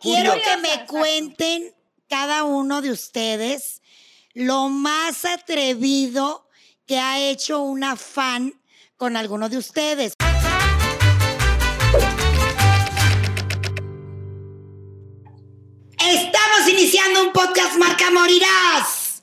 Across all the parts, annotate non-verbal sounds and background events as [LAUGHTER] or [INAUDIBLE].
quiero que me cuenten cada uno de ustedes lo más atrevido que ha hecho una fan con alguno de ustedes. Estamos iniciando un podcast Marca Morirás.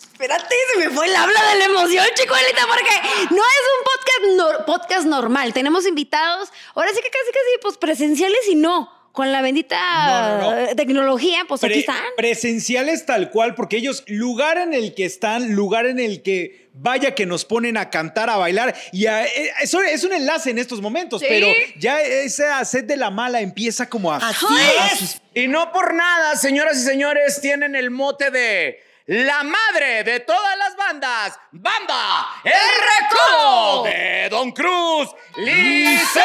Espérate, se me fue el habla de la emoción, chicuelita, porque no es un podcast, podcast normal. Tenemos invitados, ahora sí que casi, casi, pues presenciales y no con la bendita tecnología, pues aquí están. Presenciales tal cual, porque ellos, lugar en el que están, lugar en el que vaya que nos ponen a cantar, a bailar, y eh, eso es un enlace en estos momentos, pero ya esa sed de la mala empieza como a... Así es. Y no por nada, señoras y señores, tienen el mote de la madre de todas las bandas, Banda El Recodo de Don Cruz, Lizarra.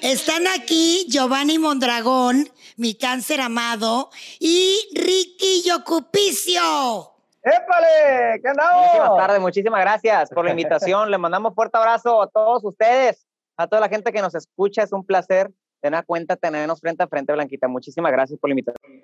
Están aquí Giovanni Mondragón, mi cáncer amado, y Ricky Yocupicio. ¡Épale! ¿Qué andamos? Muchísimas tardes, muchísimas gracias por la invitación. [LAUGHS] Le mandamos fuerte abrazo a todos ustedes, a toda la gente que nos escucha. Es un placer tener cuenta, tenernos frente a frente, Blanquita. Muchísimas gracias por la invitación.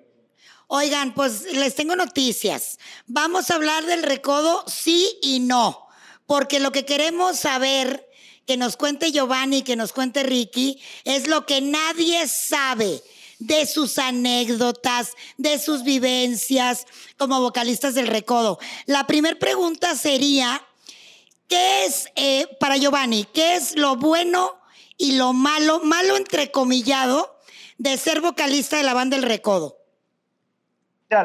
Oigan, pues les tengo noticias. Vamos a hablar del recodo sí y no, porque lo que queremos saber que nos cuente Giovanni, que nos cuente Ricky, es lo que nadie sabe de sus anécdotas, de sus vivencias como vocalistas del Recodo. La primera pregunta sería, ¿qué es, eh, para Giovanni, qué es lo bueno y lo malo, malo entrecomillado, de ser vocalista de la banda del Recodo?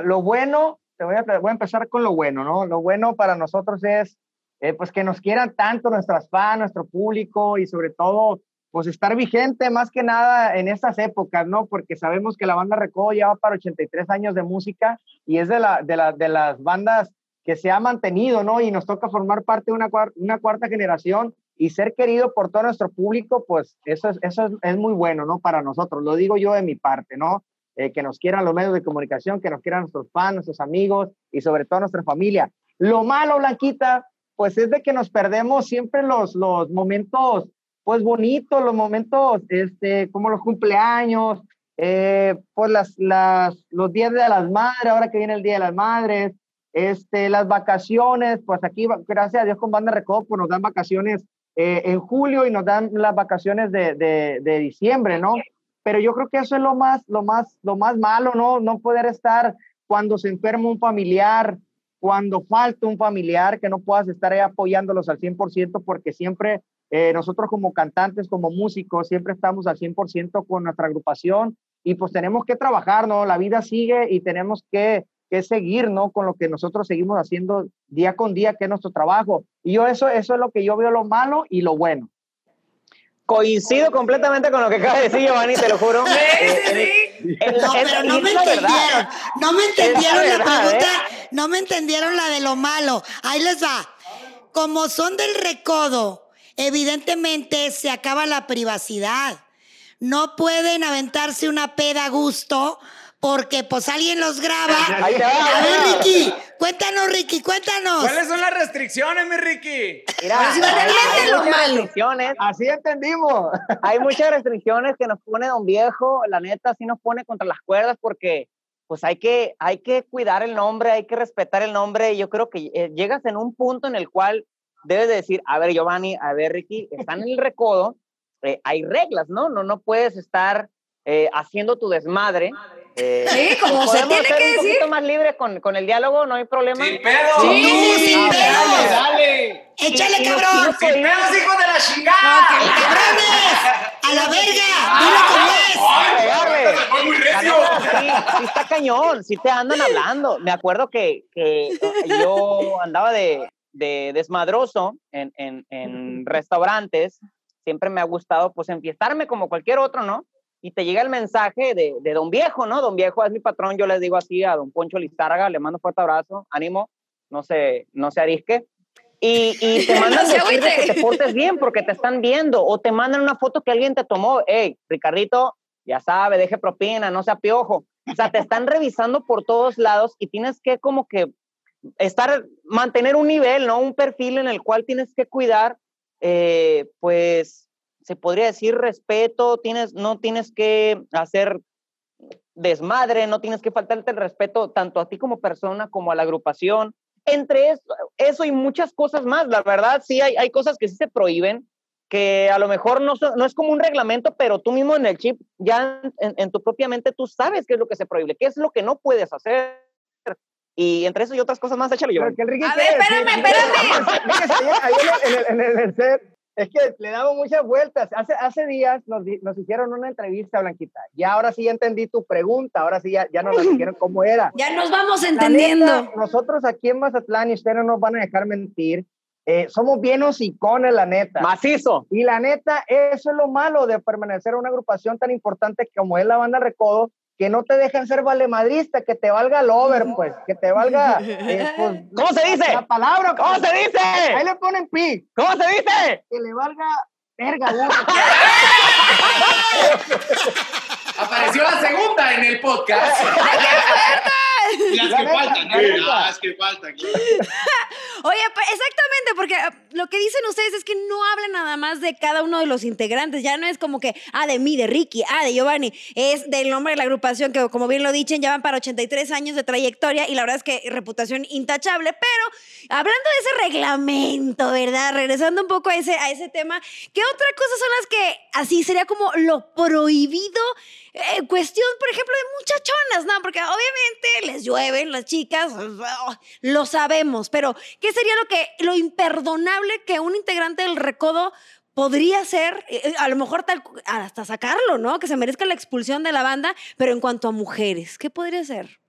lo bueno, te voy a, voy a empezar con lo bueno, ¿no? Lo bueno para nosotros es eh, pues que nos quieran tanto nuestras fans, nuestro público y sobre todo, pues estar vigente más que nada en estas épocas, ¿no? Porque sabemos que la banda Recodo ya va para 83 años de música y es de, la, de, la, de las bandas que se ha mantenido, ¿no? Y nos toca formar parte de una cuarta generación y ser querido por todo nuestro público, pues eso es, eso es, muy bueno, ¿no? Para nosotros, lo digo yo de mi parte, ¿no? Eh, que nos quieran los medios de comunicación, que nos quieran nuestros fans, nuestros amigos y sobre todo nuestra familia. Lo malo, Blanquita, pues es de que nos perdemos siempre los, los momentos, pues bonitos, los momentos, este, como los cumpleaños, eh, pues las, las, los días de las madres, ahora que viene el Día de las Madres, este, las vacaciones, pues aquí, gracias a Dios con Banda Recodo, pues nos dan vacaciones eh, en julio y nos dan las vacaciones de, de, diciembre, ¿no? Pero yo creo que eso es lo más, lo más, lo más malo, ¿no? No poder estar cuando se enferma un familiar, cuando falta un familiar, que no puedas estar ahí apoyándolos al 100%, porque siempre eh, nosotros como cantantes, como músicos, siempre estamos al 100% con nuestra agrupación y pues tenemos que trabajar, ¿no? La vida sigue y tenemos que, que, seguir, ¿no? Con lo que nosotros seguimos haciendo día con día, que es nuestro trabajo. Y yo eso, eso es lo que yo veo lo malo y lo bueno. Coincido completamente con lo que acaba de decir Giovanni, te lo juro. [LAUGHS] Sí, sí, sí. no, pero no me entendieron. No me entendieron la, pregunta. ¿eh? No me entendieron la de lo malo. Ahí les va. Como son del recodo, evidentemente se acaba la privacidad. No pueden aventarse una peda a gusto porque pues alguien los graba. a ver, Ricky, cuéntanos, Ricky, cuéntanos. ¿Cuáles son las restricciones, mi Ricky? Mira, hay, muchas restricciones. Así entendimos. [LAUGHS] Hay muchas restricciones que nos pone Don Viejo, la neta, sí nos pone contra las cuerdas porque pues hay que, hay que cuidar el nombre, hay que respetar el nombre. Y yo creo que eh, llegas en un punto en el cual debes de decir, a ver, Giovanni, a ver, Ricky, están en el recodo, eh, hay reglas, ¿no? No, no puedes estar eh, haciendo tu desmadre eh, sí, como se tiene que decir. Un poquito más libre con, con, el diálogo, no hay problema. Sin pedo. Sí, sin pedo. Dale, dale. Échale, cabrón. Sin pedos, hijo de la chingada. cabrones. A la verga. Dile cómo es. Ay, muy recio. Sí, sí está cañón. Sí te andan hablando. Me acuerdo que, que yo andaba de, de desmadroso en, en, en restaurantes. Siempre me ha gustado, pues, enfiestarme como cualquier otro, ¿no? Y te llega el mensaje de, de, Don Viejo, ¿no? Don Viejo es mi patrón, yo les digo así a Don Poncho Lizárraga, le mando fuerte abrazo, ánimo, no se, no se arisque. Y, y te [LAUGHS] mandan no decir que te portes bien porque te están viendo, o te mandan una foto que alguien te tomó, hey, Ricardito, ya sabe, deje propina, no sea piojo. O sea, te están revisando por todos lados y tienes que como que estar, mantener un nivel, ¿no? Un perfil en el cual tienes que cuidar, eh, pues, se podría decir respeto, tienes, no tienes que hacer desmadre, no tienes que faltarte el respeto tanto a ti como persona como a la agrupación. Entre eso, eso y muchas cosas más, la verdad, sí hay, hay cosas que sí se prohíben, que a lo mejor no, son- no es como un reglamento, pero tú mismo en el chip, ya en, en tu propia mente, tú sabes qué es lo que se prohíbe, qué es lo que no puedes hacer. Y entre eso y otras cosas más, échale yo. A ver, espérame, espérame. [LAUGHS] En, el, en, el, en el set, es que le damos muchas vueltas. Hace, hace días nos, nos hicieron una entrevista, Blanquita. Y ahora sí ya entendí tu pregunta. Ahora sí ya, ya nos [LAUGHS] dijeron cómo era. Ya nos vamos entendiendo. neta, nosotros aquí en Mazatlán, y ustedes no nos van a dejar mentir, eh, somos bien hocicones, la neta. Macizo. Y la neta, eso es lo malo de permanecer en una agrupación tan importante como es la banda Recodo, que no te dejan ser valemadrista, que te valga el over, pues, que te valga. [LAUGHS] eh, pues, ¿Cómo se dice? La palabra. ¿Cómo se Ahí dice? le ponen pi, ¿Cómo se dice? que le valga verga. [LAUGHS] Apareció la segunda en el podcast. [LAUGHS] Las La que faltan, neta. Las que faltan. Oye, exactamente, porque ah, lo que dicen ustedes es que no hablan nada más de cada uno de los integrantes. Ya no es como que, ah, de mí, de Ricky, ah, de Giovanni. Es del nombre de la agrupación, que como bien lo dicen, ya van para 83 años de trayectoria y la verdad es que reputación intachable. Pero hablando de ese reglamento, ¿verdad? Regresando un poco a ese, a ese tema, ¿qué otra cosa son las que así sería como lo prohibido? Eh, cuestión, por ejemplo, de muchachonas, ¿no? Porque obviamente les llueven las chicas, lo sabemos, pero ¿qué sería lo que lo imperdonable que un integrante del recodo podría ser, Eh, eh, a lo mejor tal, hasta sacarlo, ¿no? Que se merezca la expulsión de la banda, pero en cuanto a mujeres, ¿qué podría ser?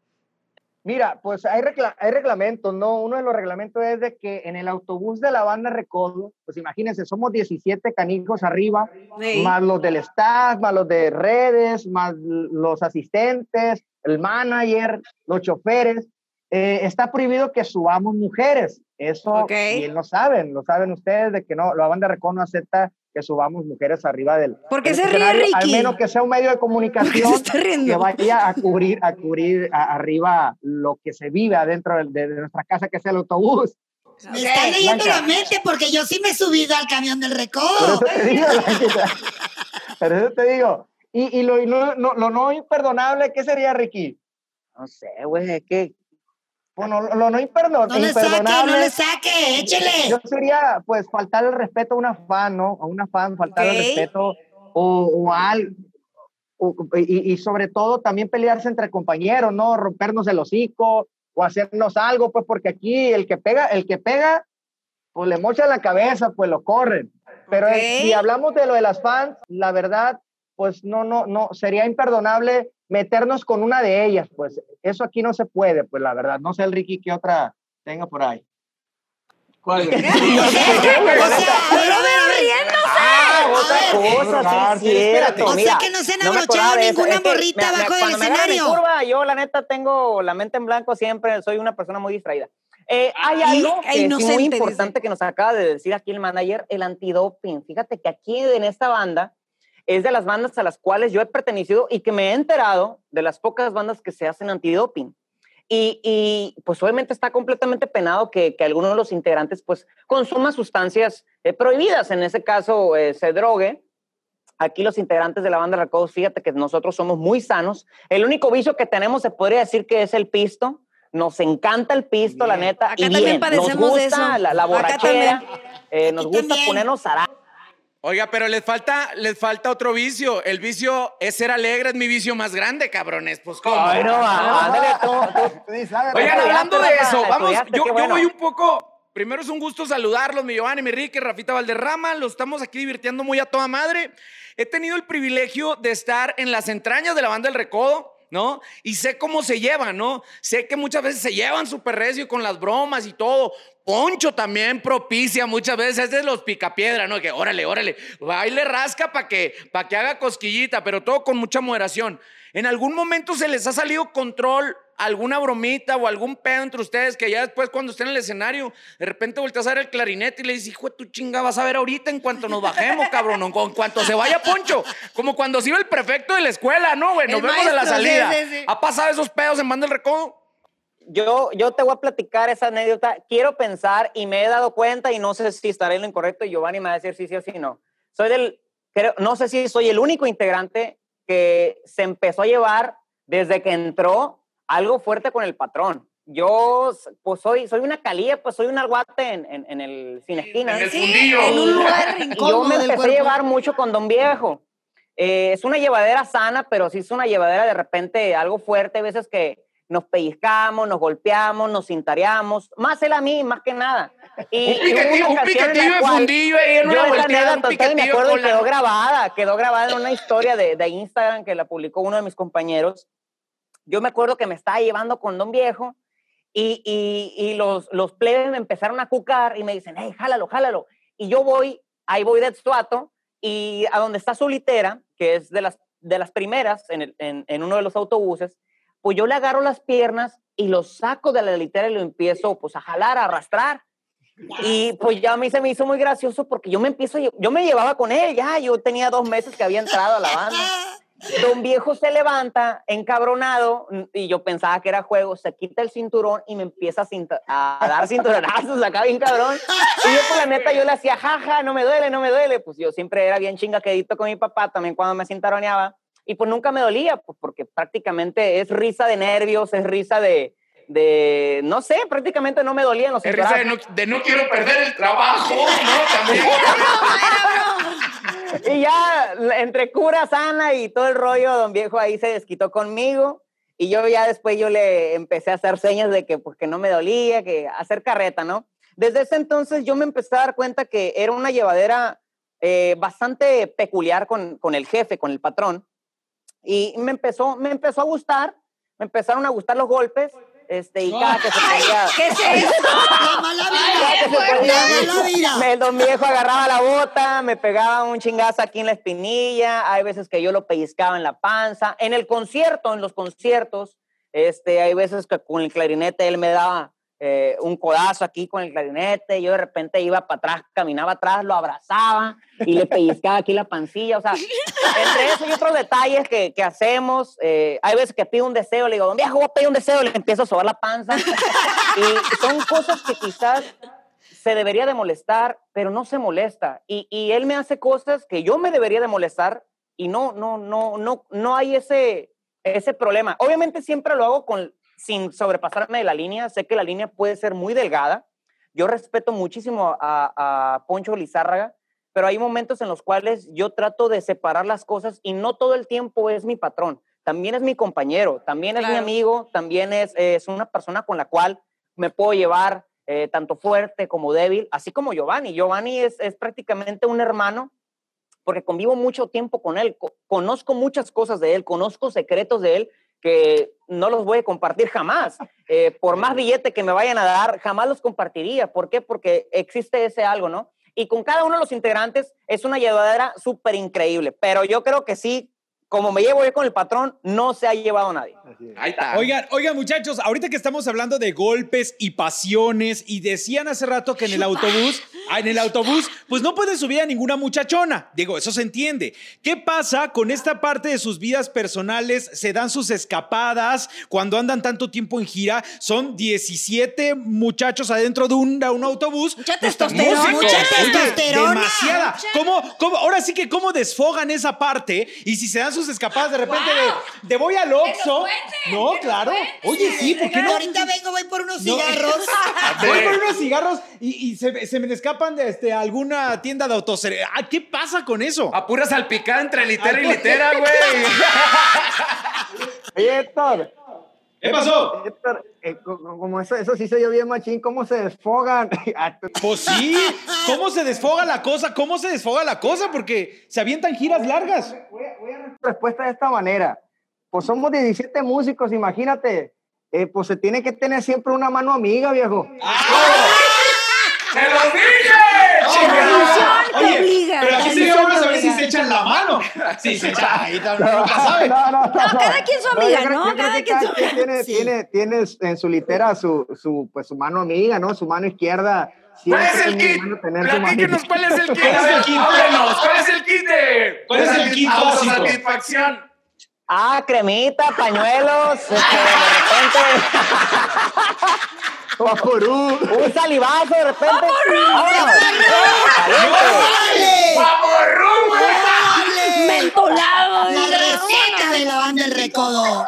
Mira, pues hay, regla- hay reglamentos, ¿no? Uno de los reglamentos es de que en el autobús de la banda Recodo, pues imagínense, somos 17 canijos arriba, Sí. más los del staff, más los de redes, más los asistentes, el manager, los choferes. Eh, está prohibido que subamos mujeres. Eso Ok. bien lo saben, lo saben ustedes de que no, la banda Recodo no acepta que subamos mujeres arriba del ¿Por qué del se ríe, escenario, Al Ricky? menos que sea un medio de ¿Por qué comunicación que vaya a cubrir, a cubrir a- arriba lo que se vive adentro de, de nuestra casa, que es el autobús. Me están leyendo Blanca. la mente porque yo sí me he subido al camión del recodo. eso te digo. Por eso te digo. Y, y lo, y no, no- lo no imperdonable, ¿qué sería, Ricky? No sé, güey, es que Bueno, lo, lo no imperdo- No le saque, imperdonable. no le saque, échele. Yo sería, pues, faltar el respeto a una fan, ¿no? A una fan, faltar Ok. el respeto o, o a al- o- y, y sobre todo también pelearse entre compañeros, ¿no? Rompernos el hocico o hacernos algo, pues, porque aquí el que pega, el que pega, pues le mocha la cabeza, pues lo corren. Pero Ok. si hablamos de lo de las fans, la verdad, pues no, no, no, sería imperdonable meternos con una de ellas, pues eso aquí no se puede, pues la verdad. No sé el Ricky qué otra tenga por ahí. ¿Cuál? [LAUGHS] Ah, [LAUGHS] otra cosa, sí, cierto. O sea que no se han no abrochado eso. ninguna Es que morrita me- me- abajo del me escenario. curva, yo, la neta, tengo la mente en blanco siempre. Soy una persona muy distraída. Eh, hay algo que sí inocente, muy dice. importante que nos acaba de decir aquí el manager, el antidoping. Fíjate que aquí en esta banda es de las bandas a las cuales yo he pertenecido y que me he enterado de las pocas bandas que se hacen antidoping. Y, y, pues obviamente está completamente penado que, que alguno de los integrantes pues consuma sustancias eh, prohibidas, en ese caso eh, se drogue. Aquí los integrantes de la banda Recodos, fíjate que nosotros somos muy sanos. El único vicio que tenemos se podría decir que es el pisto. Nos encanta el pisto, la neta. Acá y también bien, padecemos nos de gusta eso. La, borrachera. eh, nos gusta también. ponernos ara- Oiga, pero les falta, les falta otro vicio. El vicio es ser alegre, es mi vicio más grande, cabrones. Pues cómo. Ay, no, va, ándale, tú- tú- sabe, Oigan, hablando de eso, vamos, yo, yo bueno. voy un poco. Primero es un gusto saludarlos, mi Giovanni, mi Ricky, Rafita Valderrama. Los estamos aquí divirtiendo muy a toda madre. He tenido el privilegio de estar en las entrañas de la banda del Recodo. ¿No? Y sé cómo se llevan, ¿no? Sé que muchas veces se llevan súper recio con las bromas y todo. Poncho también propicia muchas veces, es de los picapiedra, ¿no? Que órale, órale, baile rasca para que, pa que haga cosquillita, pero todo con mucha moderación. ¿En algún momento se les ha salido control alguna bromita o algún pedo entre ustedes que ya después cuando estén en el escenario, de repente volteas a ver el clarinete y le dices, hijo de tu chinga, vas a ver ahorita en cuanto nos bajemos, cabrón, o en cuanto se vaya Poncho, como cuando se iba el prefecto de la escuela, ¿no, güey? Nos El vemos en la sí, salida. sí, sí. ¿Ha pasado esos pedos en banda del recodo? Yo, yo te voy a platicar esa anécdota. Quiero pensar y me he dado cuenta y no sé si estaré en lo incorrecto y Giovanni me va a decir sí, sí o sí no. Soy del creo, no sé si soy el único integrante que se empezó a llevar desde que entró algo fuerte con el patrón. Yo, pues soy, soy una calía, pues soy un alguate en, en, en el sin esquina. En el Sí, fundillo. en un lugar yo me empecé a llevar mucho con Don Viejo. Eh, es una llevadera sana, pero sí es una llevadera de repente algo fuerte. Hay veces que nos pellizcamos, nos golpeamos, nos cintareamos. Más él a mí, más que nada. Y, Un una un piquetillo de fundillo ahí en una volteada, un todavía me acuerdo con quedó grabada, quedó grabada en una historia de, de Instagram que la publicó uno de mis compañeros. Yo me acuerdo que me estaba llevando con Don Viejo y, y, y los, los plebes me empezaron a cucar y me dicen, hey, jálalo, jálalo. Y yo voy, ahí voy de estuato y a donde está su litera, que es de las, de las primeras en, el- en, en uno de los autobuses, pues yo le agarro las piernas y lo saco de la litera y lo empiezo pues a jalar, a arrastrar. Y pues ya a mí se me hizo muy gracioso porque yo me empiezo, yo me llevaba con él, ya, yo tenía dos meses que había entrado a la banda. [LAUGHS] Don Viejo se levanta encabronado y yo pensaba que era juego, se quita el cinturón y me empieza a, cinta- a dar cinturonazos acá bien cabrón. Y yo por la neta yo le hacía jaja, no me duele, no me duele. Pues yo siempre era bien chingaquedito con mi papá también cuando me cintaroneaba y pues nunca me dolía, pues porque prácticamente es risa de nervios, es risa de, de no sé, prácticamente no me dolían los Es risa de no, de no quiero perder el trabajo, ¿no? También. [LAUGHS] Y ya, entre cura sana y todo el rollo, don viejo ahí se desquitó conmigo. Y yo ya después yo le empecé a hacer señas de que, pues, que no me dolía, que hacer carreta, ¿no? Desde ese entonces yo me empecé a dar cuenta que era una llevadera eh, bastante peculiar con, con el jefe, con el patrón. Y me empezó, me empezó a gustar, me empezaron a gustar los golpes. Este, y cada que se podía... ¿Qué? La mala vida. se podía, La mala vida. me- el don viejo agarraba la bota, me pegaba un chingazo aquí en la espinilla, hay veces que yo lo pellizcaba en la panza. En el concierto, en los conciertos, este, hay veces que con el clarinete él me daba eh, un codazo aquí con el clarinete, yo de repente iba para atrás, caminaba atrás, lo abrazaba y le pellizcaba aquí la pancilla, o sea, entre eso y otros detalles que, que hacemos, eh, hay veces que pido un deseo, le digo, don viejo, voy a pedir un deseo, le empiezo a sobar la panza, y son cosas que quizás se debería de molestar, pero no se molesta. Y, y él me hace cosas que yo me debería de molestar y no, no, no, no, no hay ese, ese problema. Obviamente siempre lo hago con, sin sobrepasarme de la línea. Sé que la línea puede ser muy delgada. Yo respeto muchísimo a, a Poncho Lizárraga, pero hay momentos en los cuales yo trato de separar las cosas y no todo el tiempo es mi patrón. También es mi compañero, también es mi amigo, también es, es una persona con la cual me puedo llevar eh, tanto fuerte como débil, así como Giovanni. Giovanni es, es prácticamente un hermano porque convivo mucho tiempo con él, co- conozco muchas cosas de él, conozco secretos de él que no los voy a compartir jamás. Eh, por más billete que me vayan a dar, jamás los compartiría. ¿Por qué? Porque existe ese algo, ¿no? Y con cada uno de los integrantes es una llevadera súper increíble, pero yo creo que sí, como me llevo yo con el patrón, no se ha llevado nadie. Ahí está. Oigan, oigan, muchachos, ahorita que estamos hablando de golpes y pasiones, y decían hace rato que en el autobús, ah, en el autobús, pues no pueden subir a ninguna muchachona. Digo, eso se entiende. ¿Qué pasa con esta parte de sus vidas personales? Se dan sus escapadas cuando andan tanto tiempo en gira. Son 17 muchachos adentro de un, de un autobús. Mucha testosterona. músicos. Mucha Oye. Demasiada. ¿Cómo, cómo, ahora sí que cómo desfogan esa parte y si se dan sus escapadas de repente de, de voy al Oxxo. No, claro. Oye, sí, ¿por qué no? Ahorita vengo, voy por unos No. cigarros. [LAUGHS] Voy por unos cigarros y, y se, se me escapan de este, alguna tienda de autoservicio. Ah, ¿Qué pasa con eso? A pura salpicada entre litera y litera, güey. [LAUGHS] Oye, Héctor, ¿Qué pasó? Héctor, eh, co- co- como eso, eso sí se oye bien machín, ¿cómo se desfogan? Ah, Pues sí, ¿cómo se desfoga la cosa? ¿Cómo se desfoga la cosa? Porque se avientan giras largas. voy, a, voy a respuesta de esta manera. Pues somos 17 músicos, imagínate. Eh, pues se tiene que tener siempre una mano amiga, viejo. ¡Se los dije! obliga. pero aquí se echan la mano. [LAUGHS] Sí, se echan ahí también, nunca sabe. No, no, no, No, cada quien su amiga, ¿no? creo Cada quien su- quien tiene, Sí. tiene, tiene en su litera su, su, pues, su mano amiga, ¿no? Su mano izquierda. ¿Cuál es el kit? Platíquenos cuál es el kit. ¿Cuál es el kit? ¿cuál es el kit de ¿Cuál es el kit básico? satisfacción? Ah, cremita, pañuelos, este, de repente [LAUGHS] [LAUGHS] ¡Paporú! ¡Un salivazo de repente! ¡Paporú! ¡Paporú! ¡Mentolado! ¡La receta de la banda El Recodo!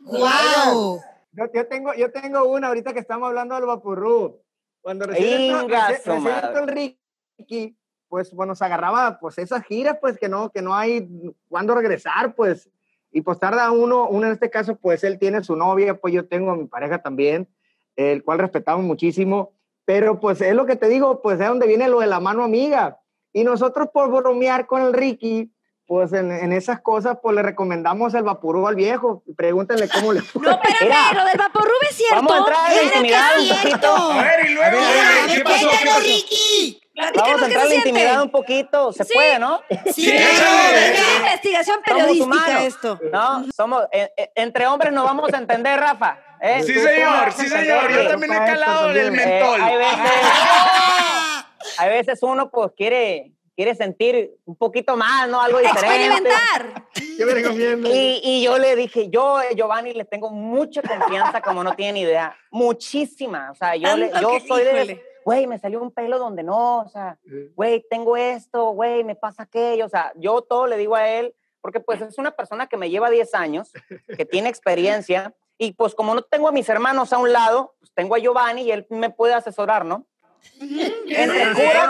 ¡Wow! Yo, yo, tengo, yo tengo una ahorita que estamos hablando del Vapurú. Cuando recién el Ricky, pues bueno, se agarraba pues esas giras, pues que no, que no hay cuándo regresar, pues. Y pues tarda uno, uno en este caso, pues él tiene su novia, pues yo tengo a mi pareja también el cual respetamos muchísimo. Pero pues es lo que te digo, pues es donde viene lo de la mano amiga. Y nosotros por bromear con el Ricky, pues en, en esas cosas, pues le recomendamos el Vapurú al viejo. Pregúntenle cómo le fue. No, espérame, Mira. lo del Vaporrub es cierto. Vamos a entrar en la ¡Claro intimidad un poquito. A ver, y luego, A ver, a ver, ¿qué pasó? ¿Qué pasó? Ricky! Vamos a entrar en la intimidad siente. un poquito. Se Sí. puede, ¿no? Sí, Sí. Es investigación Somos periodística humanos. esto. No, somos, eh, eh, entre hombres nos vamos a entender, Rafa. ¿Eh? Sí, señor, sí, señor. Yo también he calado el también. Eh, mentol. hay veces, [LAUGHS] hay veces uno pues quiere, quiere sentir un poquito más, ¿no? Algo diferente. Experimentar. ¿Qué me recomiendas? Y, y yo le dije, yo, eh, Giovanni, le tengo mucha confianza, como no tienen idea. Muchísima. O sea, yo, le, yo soy de, híjole. güey, me salió un pelo donde no, o sea, güey, tengo esto, güey, me pasa aquello. O sea, yo todo le digo a él, porque pues es una persona que me lleva 10 años, que tiene experiencia, y pues como no tengo a mis hermanos a un lado, pues tengo a Giovanni y él me puede asesorar, ¿no?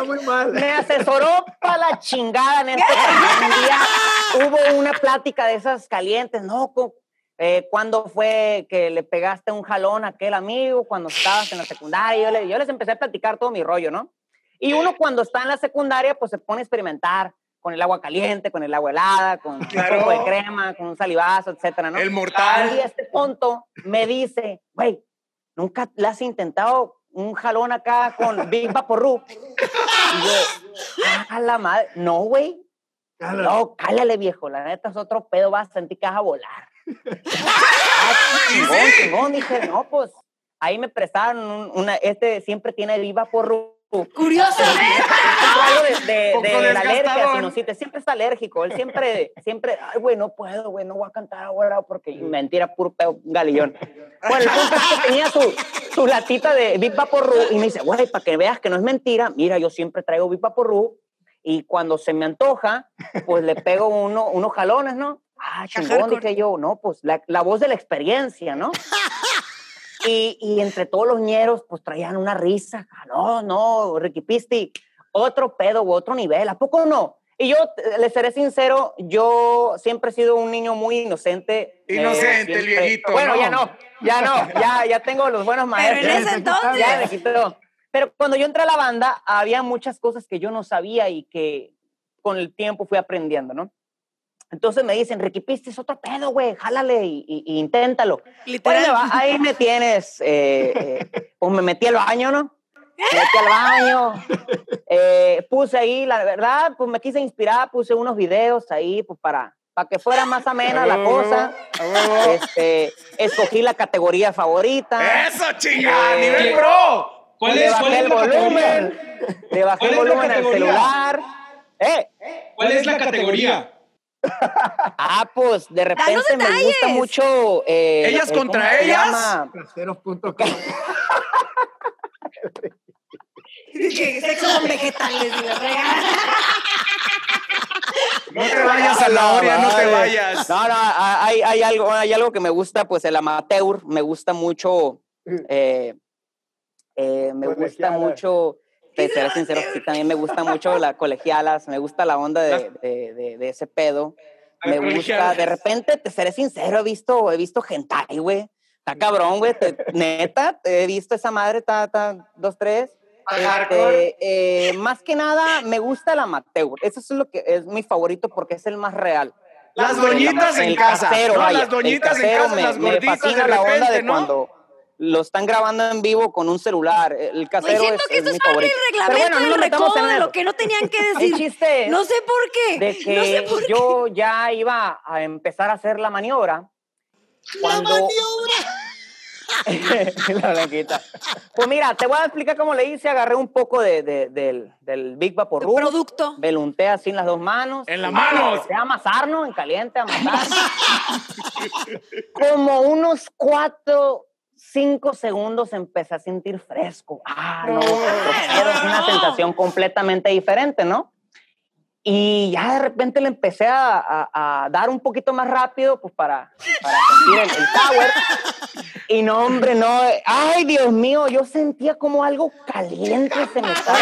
Muy mal. me asesoró para la chingada en este día hubo una plática de esas calientes, ¿no? Eh, ¿Cuándo fue que le pegaste un jalón a aquel amigo cuando estabas en la secundaria? Yo, le- yo les empecé a platicar todo mi rollo, ¿no? Y uno cuando está en la secundaria, pues se pone a experimentar con el agua caliente, con el agua helada, con Claro. un poco de crema, con un salivazo, etcétera, ¿no? El Y mortal. este tonto me dice, güey, ¿nunca le has intentado un jalón acá con Big Vaporru? Y yo, a la madre, no, güey. No, cálale, viejo, la neta es otro pedo, vas a sentir que vas a volar. ah, [LAUGHS] chingón, chingón, dije, no, pues, ahí me prestaron un- una, este siempre tiene Big Vaporru. Curiosamente. [LAUGHS] Algo de, de, de la alergia, sinusitis, siempre es alérgico, él siempre, siempre, ay, güey, no puedo, güey, no voy a cantar ahora porque mentira, puro pedo, galillón. Bueno, el punto es que tenía su, su latita de Big Vaporru y me dice, güey, para que veas que no es mentira, mira, yo siempre traigo Big Vaporru y cuando se me antoja, pues le pego uno, unos jalones, ¿no? Ah, chingón, dije yo, no, pues la, la voz de la experiencia, ¿no? Y, y entre todos los ñeros, pues traían una risa. Ah, No, no, Ricky Pisti, otro pedo u otro nivel. ¿A poco no? Y yo, eh, le seré sincero, yo siempre he sido un niño muy inocente. eh, Inocente, el siempre- viejito, Bueno, ¿no? ya no, ya no, ya, ya tengo los buenos Pero maestros. en ese entonces. Ya me quitó. Pero cuando yo entré a la banda, había muchas cosas que yo no sabía y que con el tiempo fui aprendiendo, ¿no? Entonces me dicen, Ricky Pisti es otro pedo, güey, jálale y, y- y inténtalo. Literal. Bueno, va, ahí me tienes. eh, eh, pues me metí al baño, ¿no? Me metí al baño. eh, puse ahí, la verdad, pues me quise inspirar, puse unos videos ahí, pues para, para que fuera más amena la cosa. Este, escogí la categoría favorita. Eso, chinga, Eh, nivel pro. ¿Cuál le es, cuál bajé es el la categoría? volumen. Le bajé ¿Cuál el es la volumen al categoría? celular. Eh, ¿Cuál es la categoría? [LAUGHS] ah, pues de repente me gusta mucho. eh, ¿Ellas el- contra ¿cómo se ellas? llama? [LAUGHS] [LAUGHS] Que sexo con vegetales y la fregada. No te vayas a la Oria, no te vayas. No, no, hay, hay, algo, hay algo que me gusta, pues el amateur, me gusta mucho, eh, eh, me gusta mucho, te seré sincero, sí, también me gusta mucho las colegialas, me gusta la onda de, de, de- de ese pedo, me gusta, de repente, te seré sincero, he visto, he visto hentai, güey, está cabrón, güey, te- neta, he visto esa madre, ta, ta, dos, tres. Este, eh, más que nada, me gusta el amateur. Eso es lo que es mi favorito porque es el más real. Las El doñitas en el casa, casero, ¿no? vaya, Las doñitas el en casero casa, me- las me gorditas fascina de la onda de ¿no? cuando lo están grabando en vivo con un celular. El casero siento es, que es esto mi es parte favorito. del Pero reglamento bueno, no recodo en eso. lo que no tenían que [LAUGHS] El decir. chiste No sé por qué. de que no sé por qué. yo ya iba a empezar a hacer la maniobra. Cuando... La maniobra. [LAUGHS] la blanquita. Pues mira, te voy a explicar cómo le hice. Agarré un poco de, de- del, del Big Vaporub. Producto. Me lo unté así en las dos manos. En las manos. Empecé a amasarnos en caliente, a amasar. Como unos cuatro, cinco segundos empecé a sentir fresco. Ah, no, es una sensación completamente diferente, ¿no? Y ya de repente le empecé a, a- a dar un poquito más rápido, pues para, para sentir el, el power. Y no, hombre, no. Ay, Dios mío, yo sentía como algo caliente se me estaba,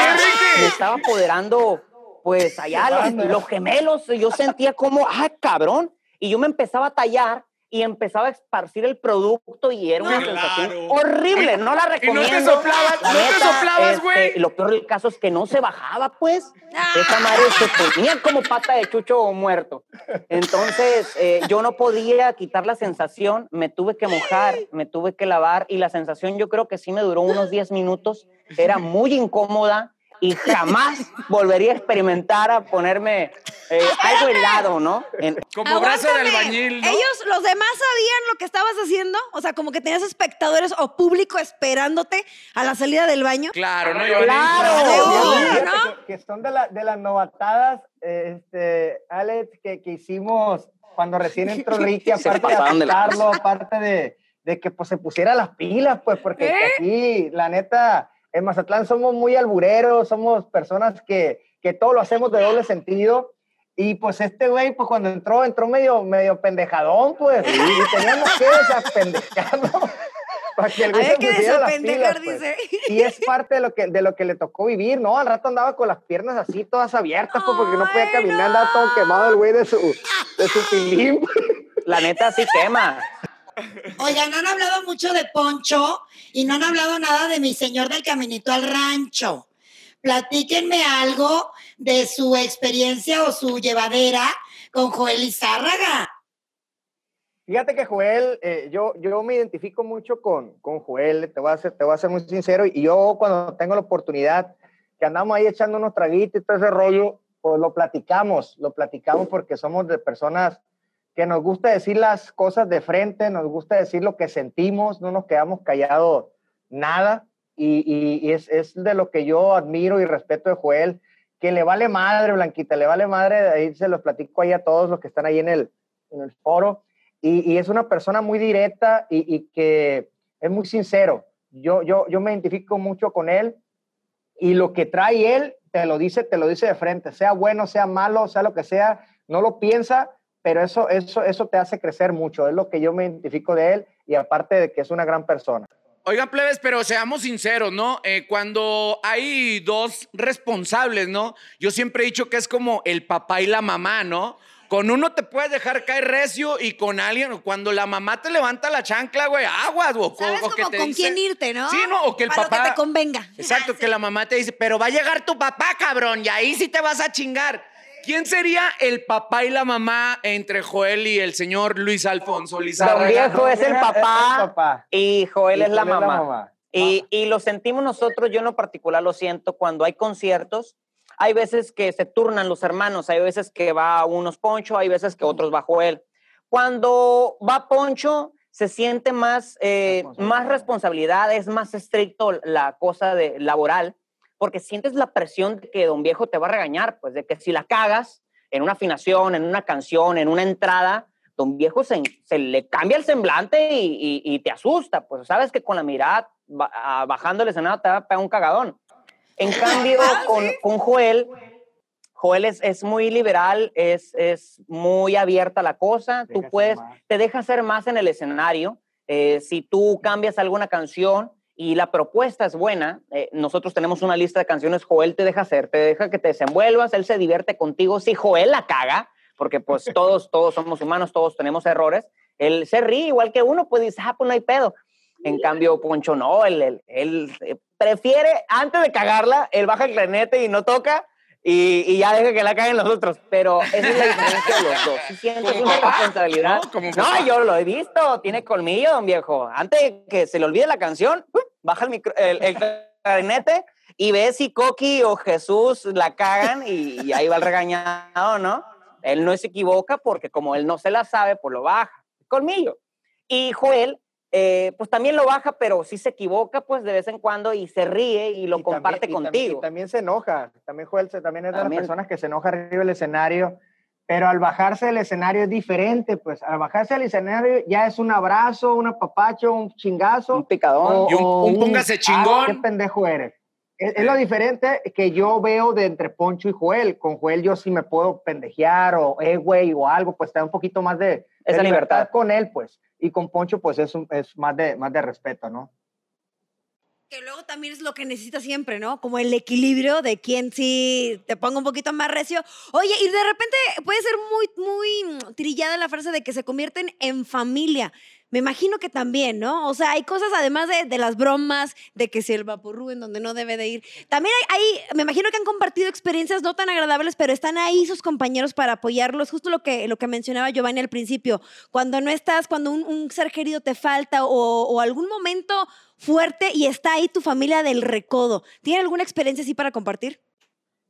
me estaba apoderando, pues allá los, los gemelos. Yo sentía como, ay, cabrón. Y yo me empezaba a tallar y empezaba a esparcir el producto y era una Claro. sensación horrible. No la Y no recomiendo. te soplabas, La no te neta, soplabas, este, güey. lo peor del caso es que no se bajaba, pues. Esa madre se ponía como pata de chucho muerto. Entonces, eh, yo no podía quitar la sensación, me tuve que mojar, me tuve que lavar y la sensación yo creo que sí me duró unos 10 minutos. Era muy incómoda y jamás volvería a experimentar a ponerme eh, algo helado, ¿no? En- Como brazo de albañil, ¿no? Ellos, los demás sabían lo que estabas haciendo. O sea, como que tenías espectadores o público esperándote a la salida del baño. Claro, ¿no? Yo Claro. ¿no? que, que son de, la- de las novatadas, eh, este, Alex, que, que hicimos cuando recién entró [LAUGHS] Ricky, aparte de aceptarlo, [LAUGHS] aparte de, de que pues, se pusiera las pilas, pues, porque ¿Eh? aquí, la neta, en Mazatlán somos muy albureros, somos personas que, que todo lo hacemos de doble sentido. Y pues este güey, pues cuando entró, entró medio, medio pendejadón, pues. Y teníamos que desapendejarlo [LAUGHS] para que el güey se que pusiera las desapendejar, pilas, pues. dice. Y es parte de lo que, de lo que le tocó vivir, ¿no? Al rato andaba con las piernas así, todas abiertas, pues, porque no podía caminar, andaba todo quemado el güey de su, de su pilín. La neta sí quema. Oigan, no han hablado mucho de Poncho y no han hablado nada de mi señor del caminito al rancho. Platíquenme algo de su experiencia o su llevadera con Joel Izárraga. Fíjate que Joel, eh, yo, yo me identifico mucho con, con Joel, te voy, a ser, te voy a ser muy sincero, y yo cuando tengo la oportunidad, que andamos ahí echando unos traguitos y todo ese rollo, pues lo platicamos, lo platicamos porque somos de personas que nos gusta decir las cosas de frente, nos gusta decir lo que sentimos, no nos quedamos callados nada, y, y- y es, es de lo que yo admiro y respeto de Joel, que le vale madre, Blanquita, le vale madre, ahí se los platico ahí a todos los que están ahí en el, en el foro, y, y es una persona muy directa y, que es muy sincero. Yo, yo, yo me identifico mucho con él y lo que trae él te lo dice, te lo dice de frente, sea bueno, sea malo, sea lo que sea, no lo piensa, pero eso, eso, eso te hace crecer mucho. Es lo que yo me identifico de él y aparte de que es una gran persona. Oigan, plebes, pero seamos sinceros, ¿no? Eh, cuando hay dos responsables, ¿no? Yo siempre he dicho que es como el papá y la mamá, ¿no? Con uno te puedes dejar caer recio y con alguien, cuando la mamá te levanta la chancla, güey, aguas, o, Sabes o que como te con dice- quién irte, ¿no? Sí, no, o que el Para lo papá. que te convenga. Exacto, que [LAUGHS] la mamá te dice, pero va a llegar tu papá, cabrón, y ahí sí te vas a chingar. ¿Quién sería el papá y la mamá entre Joel y el señor Luis Alfonso Don Lizárraga? Viejo es el Es papá, el papá. y Joel es la Joel mamá. Y, y lo sentimos nosotros, yo en lo particular lo siento cuando hay conciertos. Hay veces que se turnan los hermanos, hay veces que va unos Poncho, hay veces que otros va Joel. Cuando va Poncho, se siente más, eh, más responsabilidad, es más estricto la cosa de, laboral, porque sientes la presión de que Don Viejo te va a regañar, pues de que si la cagas en una afinación, en una canción, en una entrada, Don Viejo se, se le cambia el semblante y, y- y te asusta, pues sabes que con la mirada ah, bajando el escenario te va a pegar un cagadón. En [LAUGHS] cambio, con, con Joel, Joel es, es muy liberal, es, es muy abierta la cosa, tú Deja ser puedes, te deja hacer más en el escenario. eh, si tú cambias alguna canción y la propuesta es buena, eh, nosotros tenemos una lista de canciones, Joel te deja hacer, te deja que te desenvuelvas, él se divierte contigo. Si Joel la caga, porque pues [LAUGHS] todos, todos somos humanos, todos tenemos errores, él se ríe igual que uno, pues dice, ah, pues no hay pedo. En cambio, Poncho no, él, él- él, eh, prefiere, antes de cagarla, él baja el clarinete y no toca y, y ya deja que la caguen los otros. Pero esa es la diferencia de los dos. Si sientes una responsabilidad. ¿no? Yo lo he visto, tiene colmillo, don viejo. Antes de que se le olvide la canción, baja el, micro- el, el clarinete y ve si Coqui o Jesús la cagan y, y ahí va el regañado, ¿no? Él no se equivoca porque como él no se la sabe, pues lo baja. Colmillo. Y Joel, eh, pues también lo baja, pero sí se equivoca, pues de vez en cuando y se ríe y lo Y comparte también- y también- contigo. Y también se enoja. También Joel también es de También. las personas que se enoja arriba del escenario. Pero al bajarse del escenario es diferente, pues al bajarse del escenario ya es un abrazo, un apapacho, un chingazo. Un picadón. o- Y un- o un póngase chingón. "Ah, qué pendejo eres. Es, es lo diferente que yo veo de entre Poncho y Joel. Con Joel yo sí me puedo pendejear o, eh, güey, o algo, pues da un poquito más de Esa libertad. con él, pues. Y con Poncho, pues es, un- es más, de, más de respeto, ¿no? Que luego también es lo que necesitas siempre, ¿no? Como el equilibrio de quién sí te ponga un poquito más recio. Oye, y de repente puede ser muy, muy trillada la frase de que se convierten en familia. Me imagino que también, ¿no? O sea, hay cosas además de, de las bromas, de que si el vaporru en donde no debe de ir. También hay, me imagino que han compartido experiencias no tan agradables, pero están ahí sus compañeros para apoyarlos. Justo lo que, lo que mencionaba Giovanni al principio. Cuando no estás, cuando un, ser querido te falta o, o algún momento fuerte y está ahí tu familia del recodo. ¿Tiene alguna experiencia así para compartir?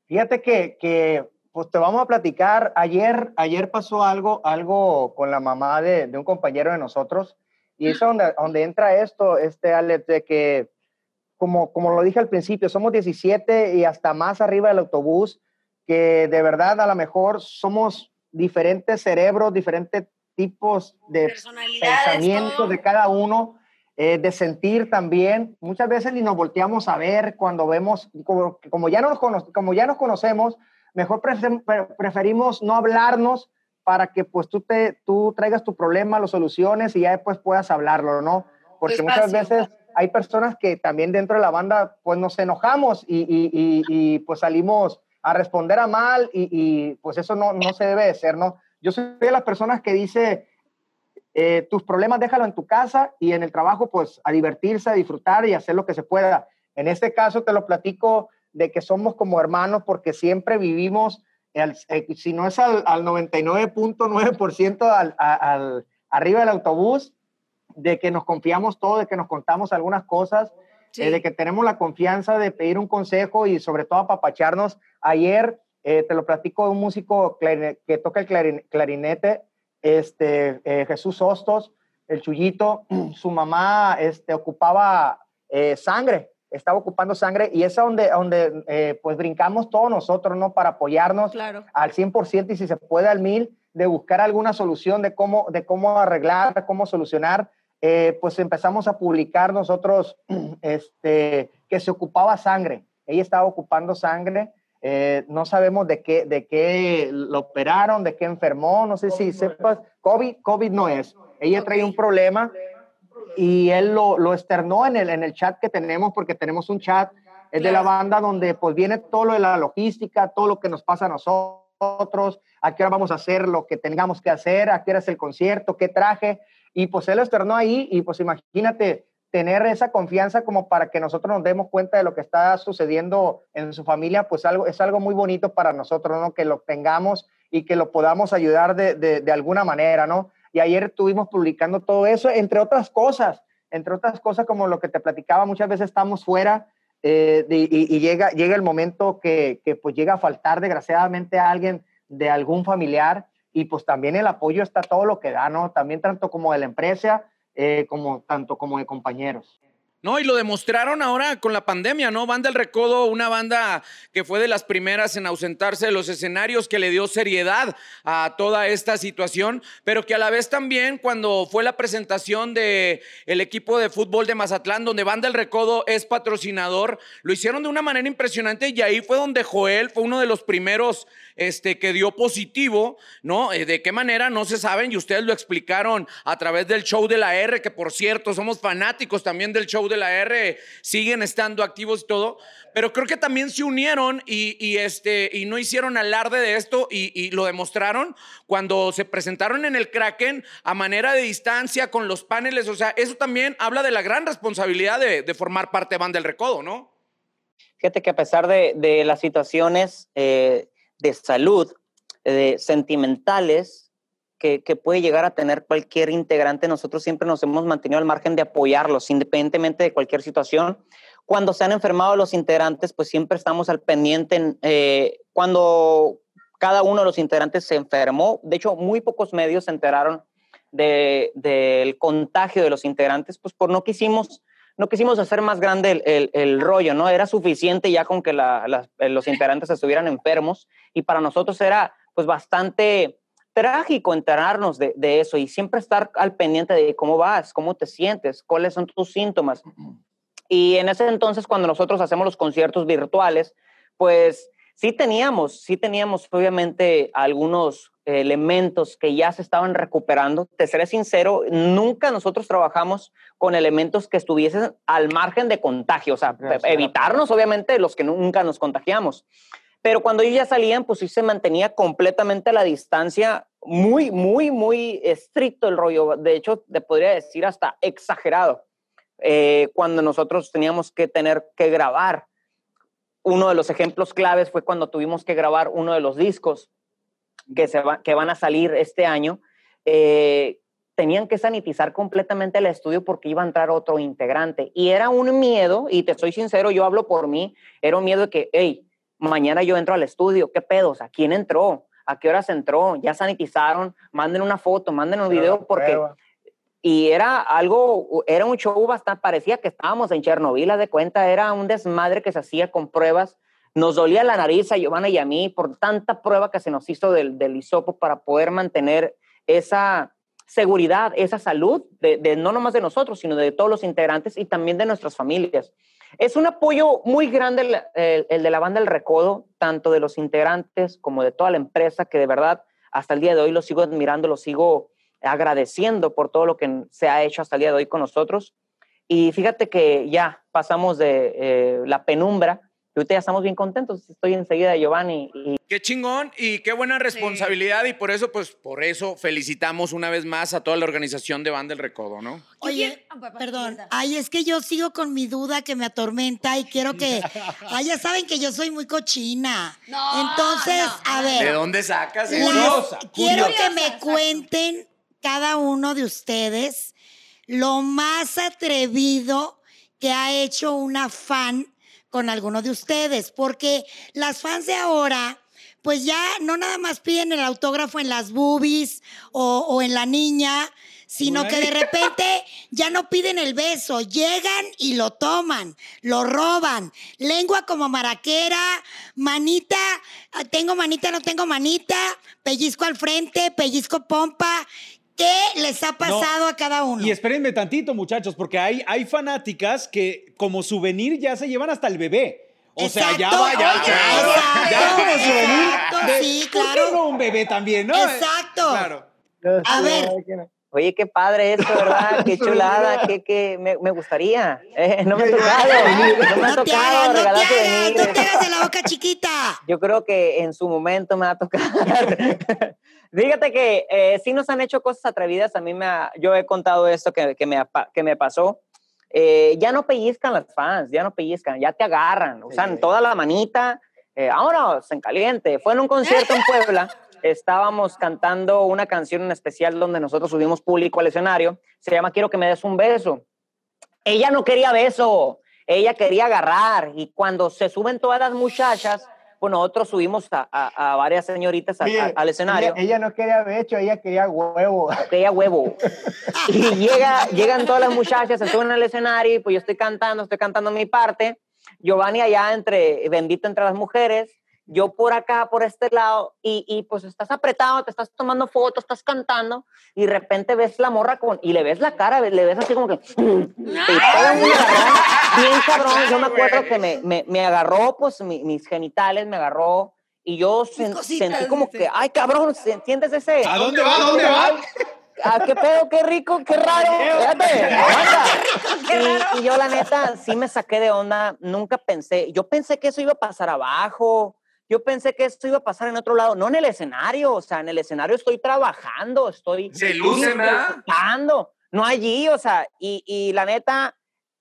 Fíjate que, que, pues te vamos a platicar. Ayer, ayer pasó algo, algo con la mamá de, de un compañero de nosotros. Y es donde, donde entra esto, este Alex, de que, como, como lo dije al principio, somos 17 y hasta más arriba del autobús, que de verdad a lo mejor somos diferentes cerebros, diferentes tipos de pensamientos de cada uno, eh, de sentir también. Muchas veces ni nos volteamos a ver cuando vemos, como, como ya, nos como ya nos conocemos, mejor prefer- pre- preferimos no hablarnos para que pues tú, te, tú traigas tu problema, lo soluciones y ya después puedas hablarlo, ¿no? Porque muchas veces hay personas que también dentro de la banda pues nos enojamos y, y- y- y, pues salimos a responder a mal y, y, pues eso no, no se debe de ser, ¿no? Yo soy de las personas que dice, eh, tus problemas déjalo en tu casa y en el trabajo pues a divertirse, a disfrutar y hacer lo que se pueda. En este caso te lo platico de que somos como hermanos porque siempre vivimos, al- eh, si no es al, al 99.9% al, a- al- arriba del autobús, de que nos confiamos todo, de que nos contamos algunas cosas, eh, de que tenemos la confianza de pedir un consejo y sobre todo apapacharnos. Ayer eh, te lo platico de un músico que toca el clarin- clarinete, este, eh, Jesús Hostos, el chullito, [CLEARS THROAT] su mamá este, ocupaba eh, sangre, estaba ocupando sangre y es donde, donde eh, pues brincamos todos nosotros, ¿no? Para apoyarnos Claro. al 100% y si se puede al 1000 de buscar alguna solución de cómo, de cómo arreglar, cómo solucionar. Eh, pues empezamos a publicar nosotros [CLEARS THROAT] este, que se ocupaba sangre. Ella estaba ocupando sangre. eh, no sabemos de qué, de qué lo operaron, de qué enfermó. No sé si sepas. COVID, COVID no es. Ella trae un problema y él lo, lo externó en el, en el chat que tenemos, porque tenemos un chat es de la banda donde pues viene todo lo de la logística, todo lo que nos pasa a nosotros, a qué hora vamos a hacer lo que tengamos que hacer, a qué hora es el concierto, qué traje, y pues él lo externó ahí y pues imagínate tener esa confianza como para que nosotros nos demos cuenta de lo que está sucediendo en su familia, pues algo, es algo muy bonito para nosotros, ¿no? Que lo tengamos y que lo podamos ayudar de, de, de alguna manera, ¿no? Y ayer estuvimos publicando todo eso, entre otras cosas, entre otras cosas como lo que te platicaba, muchas veces estamos fuera eh, y, llega, llega el momento que, que pues llega a faltar desgraciadamente a alguien de algún familiar y pues también el apoyo está todo lo que da, ¿no? También tanto como de la empresa, eh, como tanto como de compañeros. No, y lo demostraron ahora con la pandemia, ¿no? Banda El Recodo, una banda que fue de las primeras en ausentarse de los escenarios, que le dio seriedad a toda esta situación, pero que a la vez también cuando fue la presentación de el equipo de fútbol de Mazatlán, donde Banda El Recodo es patrocinador, lo hicieron de una manera impresionante y ahí fue donde Joel fue uno de los primeros este, que dio positivo, ¿no? Eh, ¿De qué manera? No se saben y ustedes lo explicaron a través del show de la R, que por cierto somos fanáticos también del show de la R, siguen estando activos y todo, pero creo que también se unieron y, este, y no hicieron alarde de esto y, lo demostraron cuando se presentaron en el Kraken a manera de distancia con los paneles, o sea, eso también habla de la gran responsabilidad de, formar parte de Banda del Recodo, ¿no? Fíjate que a pesar de, de las situaciones eh, de salud, eh, sentimentales, que, puede llegar a tener cualquier integrante, nosotros siempre nos hemos mantenido al margen de apoyarlos, independientemente de cualquier situación. Cuando se han enfermado los integrantes, pues siempre estamos al pendiente. en, eh, cuando cada uno de los integrantes se enfermó, de hecho, muy pocos medios se enteraron de- del contagio de los integrantes, pues por no quisimos no quisimos hacer más grande el, rollo, ¿no? Era suficiente ya con que los integrantes estuvieran enfermos y para nosotros era pues bastante trágico enterarnos de, de eso y siempre estar al pendiente de cómo vas, cómo te sientes, cuáles son tus síntomas. Y en ese entonces, cuando nosotros hacemos los conciertos virtuales, pues sí teníamos, sí teníamos obviamente algunos elementos que ya se estaban recuperando. Te seré sincero, nunca nosotros trabajamos con elementos que estuviesen al margen de contagio, o sea, evitarnos obviamente los que nunca nos contagiamos. Pero cuando ellos ya salían, pues sí se mantenía completamente la distancia, muy, muy, muy estricto el rollo. De hecho, te podría decir hasta exagerado. Eh, cuando nosotros teníamos que tener que grabar. Uno de los ejemplos claves fue cuando tuvimos que grabar uno de los discos que, se va, que van a salir este año. Eh, tenían que sanitizar completamente el estudio porque iba a entrar otro integrante. Y era un miedo, y te soy sincero, yo hablo por mí, era un miedo de que, hey, mañana yo entro al estudio, ¿qué pedos? ¿A quién entró? ¿A qué horas entró? Ya sanitizaron, manden una foto, manden un video, porque y era algo, era un show bastante, parecía que estábamos en Chernobyl, de cuenta, era un desmadre que se hacía con pruebas. Nos dolía la nariz a Giovanna y a mí por tanta prueba que se nos hizo del, del hisopo para poder mantener esa seguridad, esa salud, de, no nomás de nosotros, sino de todos los integrantes y también de nuestras familias. Es un apoyo muy grande el, de la banda El Recodo, tanto de los integrantes como de toda la empresa, que de verdad hasta el día de hoy lo sigo admirando, lo sigo agradeciendo por todo lo que se ha hecho hasta el día de hoy con nosotros. Y fíjate que ya pasamos de eh, la penumbra y ahorita ya estamos bien contentos. Estoy enseguida de Giovanni. Y... Qué chingón y qué buena responsabilidad y por eso, pues, por eso felicitamos una vez más a toda la organización de Banda del Recodo, ¿no? Oye, perdón, ay, es que yo sigo con mi duda que me atormenta y quiero que, [LAUGHS] ay, ya saben que yo soy muy cochina. No, Entonces, no, a ver. ¿De dónde sacas las- eso? quiero curiosa. que me cuenten cada uno de ustedes lo más atrevido que ha hecho una fan con alguno de ustedes, porque las fans de ahora, pues ya no nada más piden el autógrafo en las boobies o, o en la niña, sino que de repente ya no piden el beso, llegan y lo toman, lo roban, lengua como maraquera, manita, ah, tengo manita, no tengo manita, pellizco al frente, pellizco pompa. ¿Qué les ha pasado a cada uno? Y espérenme tantito, muchachos, porque hay, hay fanáticas que como souvenir ya se llevan hasta el bebé. O sea, ya va, ya, oye, ya, ya exacto, como souvenir. de- sí, ¿por qué claro. no un bebé también, no? Exacto. Claro. A ver. Oye, qué padre esto, ¿verdad? [LAUGHS] Qué chulada, qué, qué, me, me gustaría. Eh, no me ha [LAUGHS] tocado, no me ha No te tocado hagas, no te regalar hagas, no te hagas de la boca chiquita. Yo creo que en su momento me va a tocar. Fíjate que eh, sí nos han hecho cosas atrevidas. A mí me ha- yo he contado esto que, que, me, que me pasó. Eh, ya no pellizcan las fans, ya no pellizcan, ya te agarran, usan toda la manita. Eh, vámonos, en caliente. Fue en un concierto en Puebla. [LAUGHS] Estábamos cantando una canción en especial donde nosotros subimos público al escenario. Se llama Quiero que me des un beso. Ella no quería beso, ella quería agarrar. Y cuando se suben todas las muchachas, pues nosotros subimos a, a- a varias señoritas a- al escenario. Ella, ella no quería becho, ella quería huevo. Quería huevo. [LAUGHS] Y llega, llegan todas las muchachas, se suben al escenario y pues yo estoy cantando, estoy cantando mi parte. Giovanni allá entre, bendito entre las mujeres. Yo por acá, por este lado, y, y pues estás apretado, te estás tomando fotos, estás cantando, y de repente ves la morra con, y le ves la cara, le ves así como que, [CLEARS THROAT] y todo bien cabrón, yo me acuerdo que me, me, me agarró, pues mi- mis genitales, me agarró, y yo sen- cositas, sentí como que, ay cabrón, ¿sientes ese? ¿A dónde va? ¿A dónde va? Ah, qué pedo, qué rico, qué raro. Y, y yo, la neta, sí me saqué de onda. Nunca pensé. Yo pensé que eso iba a pasar abajo. Yo pensé que esto iba a pasar en otro lado, no en el escenario. O sea, en el escenario estoy trabajando, estoy. Se disfrutando, No allí, o sea, y, y la neta,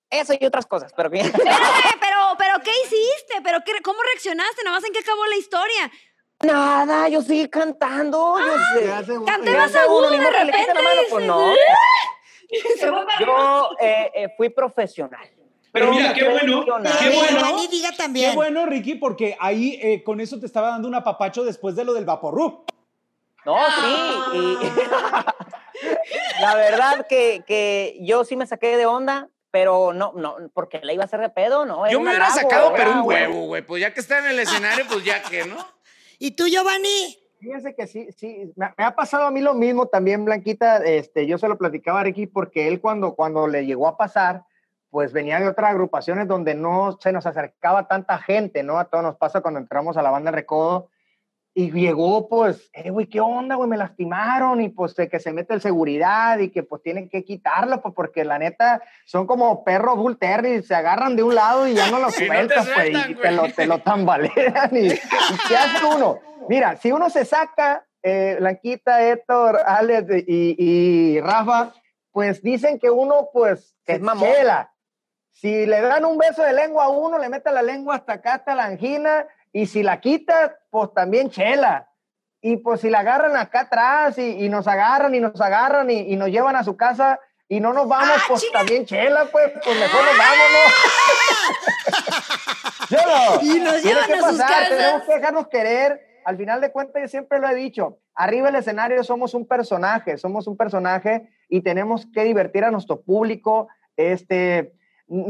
eso y otras cosas, pero bien. [LAUGHS] Espérame, pero, pero ¿qué hiciste? ¿Pero qué, cómo reaccionaste? Nada más en qué acabó la historia. Nada, yo seguí cantando. yo sé. Canté ¿Qué más agudo de repente. mano, pues no. [LAUGHS] Yo eh, eh, fui profesional. Pero mira, qué bueno, qué bueno. Giovanni diga también. Qué bueno, Ricky, porque ahí eh, con eso te estaba dando un apapacho después de lo del vaporru. No, sí. y- [LAUGHS] la verdad que, que yo sí me saqué de onda, pero no, no, porque la iba a hacer de pedo, ¿no? Era Yo me hubiera sacado, pero un huevo, güey. Pues ya que está en el escenario, pues ya que, ¿no? [LAUGHS] ¿Y tú, Giovanni? Fíjense que sí, sí, me, me ha pasado a mí lo mismo también, Blanquita, este, yo se lo platicaba a Ricky porque él cuando, cuando le llegó a pasar, pues venía de otras agrupaciones donde no se nos acercaba tanta gente, ¿no? A todos nos pasa cuando entramos a la banda Recodo y llegó, pues, eh, güey, ¿qué onda, güey? Me lastimaron y pues que se mete el seguridad y que pues tienen que quitarlo, pues porque la neta son como perros bull terrier, se agarran de un lado y ya no lo [LAUGHS] no sueltas, pues, sueltan, y te lo, güey. te lo tambalean y, [LAUGHS] y ¿qué hace uno? Mira, si uno se saca, eh, Blanquita, Héctor, Alex y, y Rafa, pues dicen que uno, pues, se es mamón. chela. Si le dan un beso de lengua a uno, le mete la lengua hasta acá, hasta la angina, y si la quitas, pues también chela. Y pues si la agarran acá atrás y, y nos agarran y nos agarran y, y nos llevan a su casa y no nos vamos, pues también chela, pues, pues mejor nos vámonos. [LAUGHS] ¿Sí o no? Y nos llevan que a sus pasar, casas. Tenemos que dejarnos querer. Al final de cuentas, yo siempre lo he dicho, arriba del escenario somos un personaje, somos un personaje y tenemos que divertir a nuestro público. Este,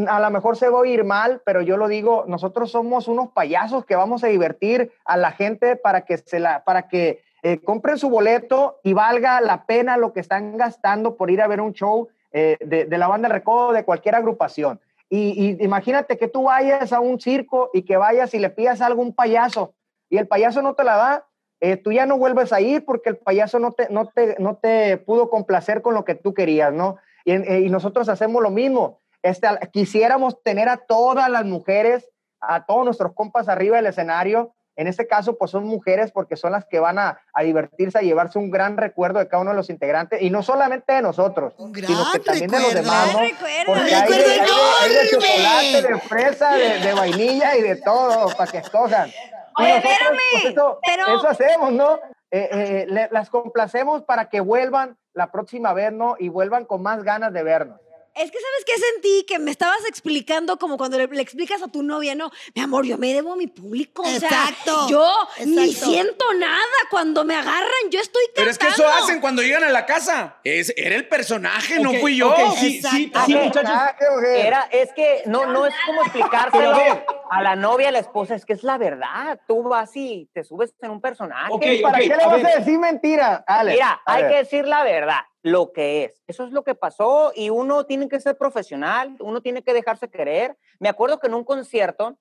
a lo mejor se va a oír mal, pero yo lo digo, nosotros somos unos payasos que vamos a divertir a la gente para que se la, para que eh, compren su boleto y valga la pena lo que están gastando por ir a ver un show eh, de, de la banda Recodo de cualquier agrupación. Y, y imagínate que tú vayas a un circo y que vayas y le pidas algo a un payaso y el payaso no te la da, eh, tú ya no vuelves a ir porque el payaso no te, no te, no te pudo complacer con lo que tú querías, ¿no? Y, eh, y nosotros hacemos lo mismo. Este, al- quisiéramos tener a todas las mujeres, a todos nuestros compas arriba del escenario. En este caso, pues son mujeres porque son las que van a, a divertirse, a llevarse un gran recuerdo de cada uno de los integrantes y no solamente de nosotros, Un sino que gran también de los recuerdo. demás, ¿no? Gran recuerdo. Porque Un hay de, recuerdo hay de- hay de chocolate, de fresa, de, de vainilla y de todo para que escojan. Oye, nosotros, espérame, pues, eso, pero- eso hacemos, ¿no? Eh, eh, le- las complacemos para que vuelvan la próxima vez, ¿no? Y vuelvan con más ganas de vernos. Es que, ¿sabes qué sentí? Que me estabas explicando como cuando le, le explicas a tu novia, no, mi amor, yo me debo a mi público. O sea, Exacto, yo ni exacto. siento nada cuando me agarran, yo estoy cantando. Pero es que eso hacen cuando llegan a la casa. Es, era el personaje, no fui yo. sí, sí, Exacto. sí, Ok. muchachos. Ah, qué mujer. Era, es que no, no es como explicárselo Pero a la novia, a la esposa, es que es la verdad. Tú vas y te subes en un personaje. ¿Para ok, qué le a vas a decir mentira? Alex? Mira, A hay ver. que decir la verdad, lo que es. Eso es lo que pasó y uno tiene que ser profesional, uno tiene que dejarse querer. Me acuerdo que en un concierto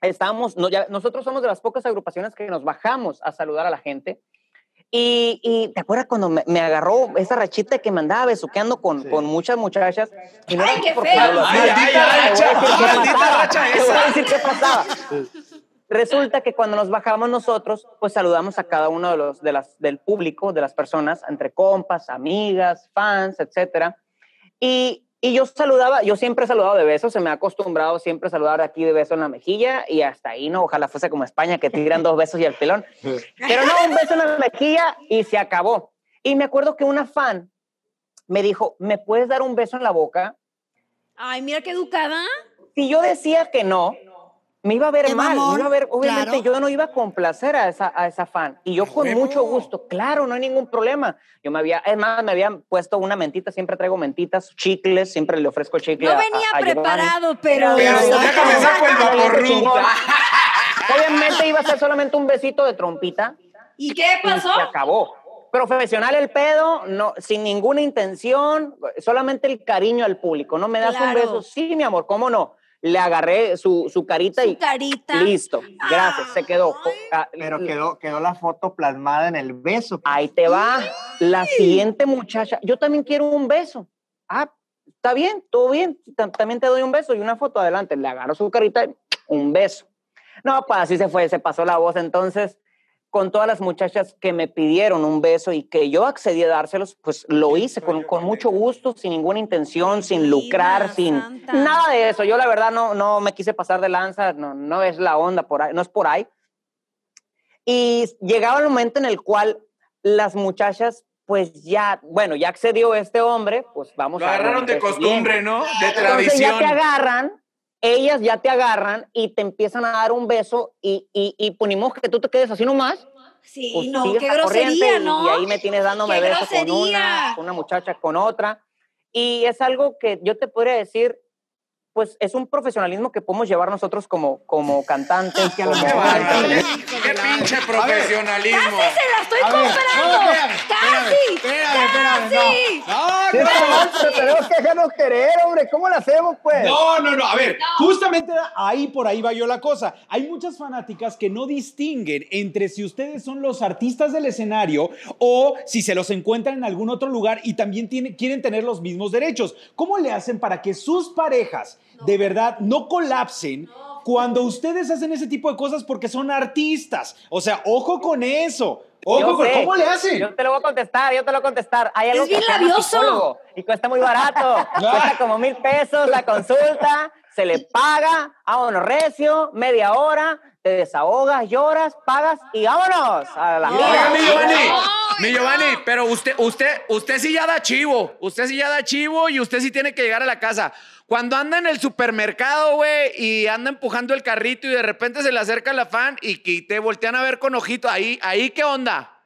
estábamos, no, ya- nosotros somos de las pocas agrupaciones que nos bajamos a saludar a la gente. Y, y ¿te acuerdas cuando me, me agarró esa rachita que me andaba besuqueando con, con muchas muchachas? Y no ¡Ay, qué feo! maldita racha Te voy a decir qué pasaba. Resulta que cuando nos bajamos nosotros, pues saludamos a cada uno de los de las, del público, de las personas, entre compas, amigas, fans, etcétera. Y, y yo saludaba, yo siempre he saludado de besos, se me ha acostumbrado siempre a saludar de aquí de beso en la mejilla y hasta ahí, ¿no? Ojalá fuese como España que tiran dos besos y el pilón. Pero no, un beso en la mejilla y se acabó. Y me acuerdo que una fan me dijo, ¿me puedes dar un beso en la boca? Ay, mira qué educada. Si yo decía que no, me iba a ver mal, me iba a ver, obviamente claro. yo no iba a complacer a esa, a esa fan. Y yo con huevo. mucho gusto, claro, no hay ningún problema. Yo me había, es más, me habían puesto una mentita, siempre traigo mentitas, chicles, siempre le ofrezco chicle No a- venía a- preparado, pero... Pero Exacto. déjame saco el. Obviamente iba a ser solamente un besito de trompita ¿Y qué pasó? y se acabó. Profesional el pedo, no, sin ninguna intención, solamente el cariño al público. ¿No me das un Claro. beso? Sí, mi amor, ¿cómo no? Le agarré su, su carita Su y carita. listo. Gracias, se quedó. Ah, Pero quedó, quedó la foto plasmada en el beso. Ahí te va. La siguiente muchacha, yo también quiero un beso. Ah, está bien, todo bien. tam- También te doy un beso y una foto adelante. Le agarro su carita, y un beso. No, pues así se fue, se pasó la voz. Entonces, con todas las muchachas que me pidieron un beso y que yo accedí a dárselos, pues lo hice con, con mucho gusto, sin ninguna intención, sin lucrar, sin santa. nada de eso. Yo la verdad no, no me quise pasar de lanza, no, no es la onda por ahí, no es por ahí. Y llegaba el momento en el cual las muchachas, pues ya, bueno, ya accedió este hombre, pues vamos Lo a... agarraron de costumbre, bien. ¿no? De Entonces ya tradición. te agarran, ellas ya te agarran y te empiezan a dar un beso y, y, y ponemos que tú te quedes así nomás. Sí, pues no, qué grosería, y- ¿no? Y ahí me tienes dándome ¡Qué besos con una, con una muchacha, con otra. Y es algo que yo te podría decir, pues es un profesionalismo que podemos llevar nosotros como, como cantantes. que a lo como- Qué pinche profesionalismo. ¡Casi se la estoy comprando! no, ¡Casi! espérame, espérame, ¡Casi! No, no. mal, pero tenemos déjanos querer, hombre. ¿Cómo lo hacemos, pues? No, no, no. A ver, justamente ahí por ahí va yo la cosa. Hay muchas fanáticas que no distinguen entre si ustedes son los artistas del escenario o si se los encuentran en algún otro lugar y también tiene- quieren tener los mismos derechos. ¿Cómo le hacen para que sus parejas de verdad no colapsen? Cuando ustedes hacen ese tipo de cosas porque son artistas. O sea, ojo con eso. Ojo con sé. cómo le hacen. Yo te lo voy a contestar, yo te lo voy a contestar. Hay algo Es bien que llama labioso. y cuesta muy barato. [LAUGHS] cuesta como mil pesos la consulta, se le paga, vámonos recio, media hora, te desahogas, lloras, pagas y vámonos a la. Mi Giovanni, pero usted, usted, usted sí ya da chivo, usted sí ya da chivo y usted sí tiene que llegar a la casa. Cuando anda en el supermercado, güey, y anda empujando el carrito y de repente se le acerca la fan y, que te voltean a ver con ojito, ahí, ahí, ¿qué onda?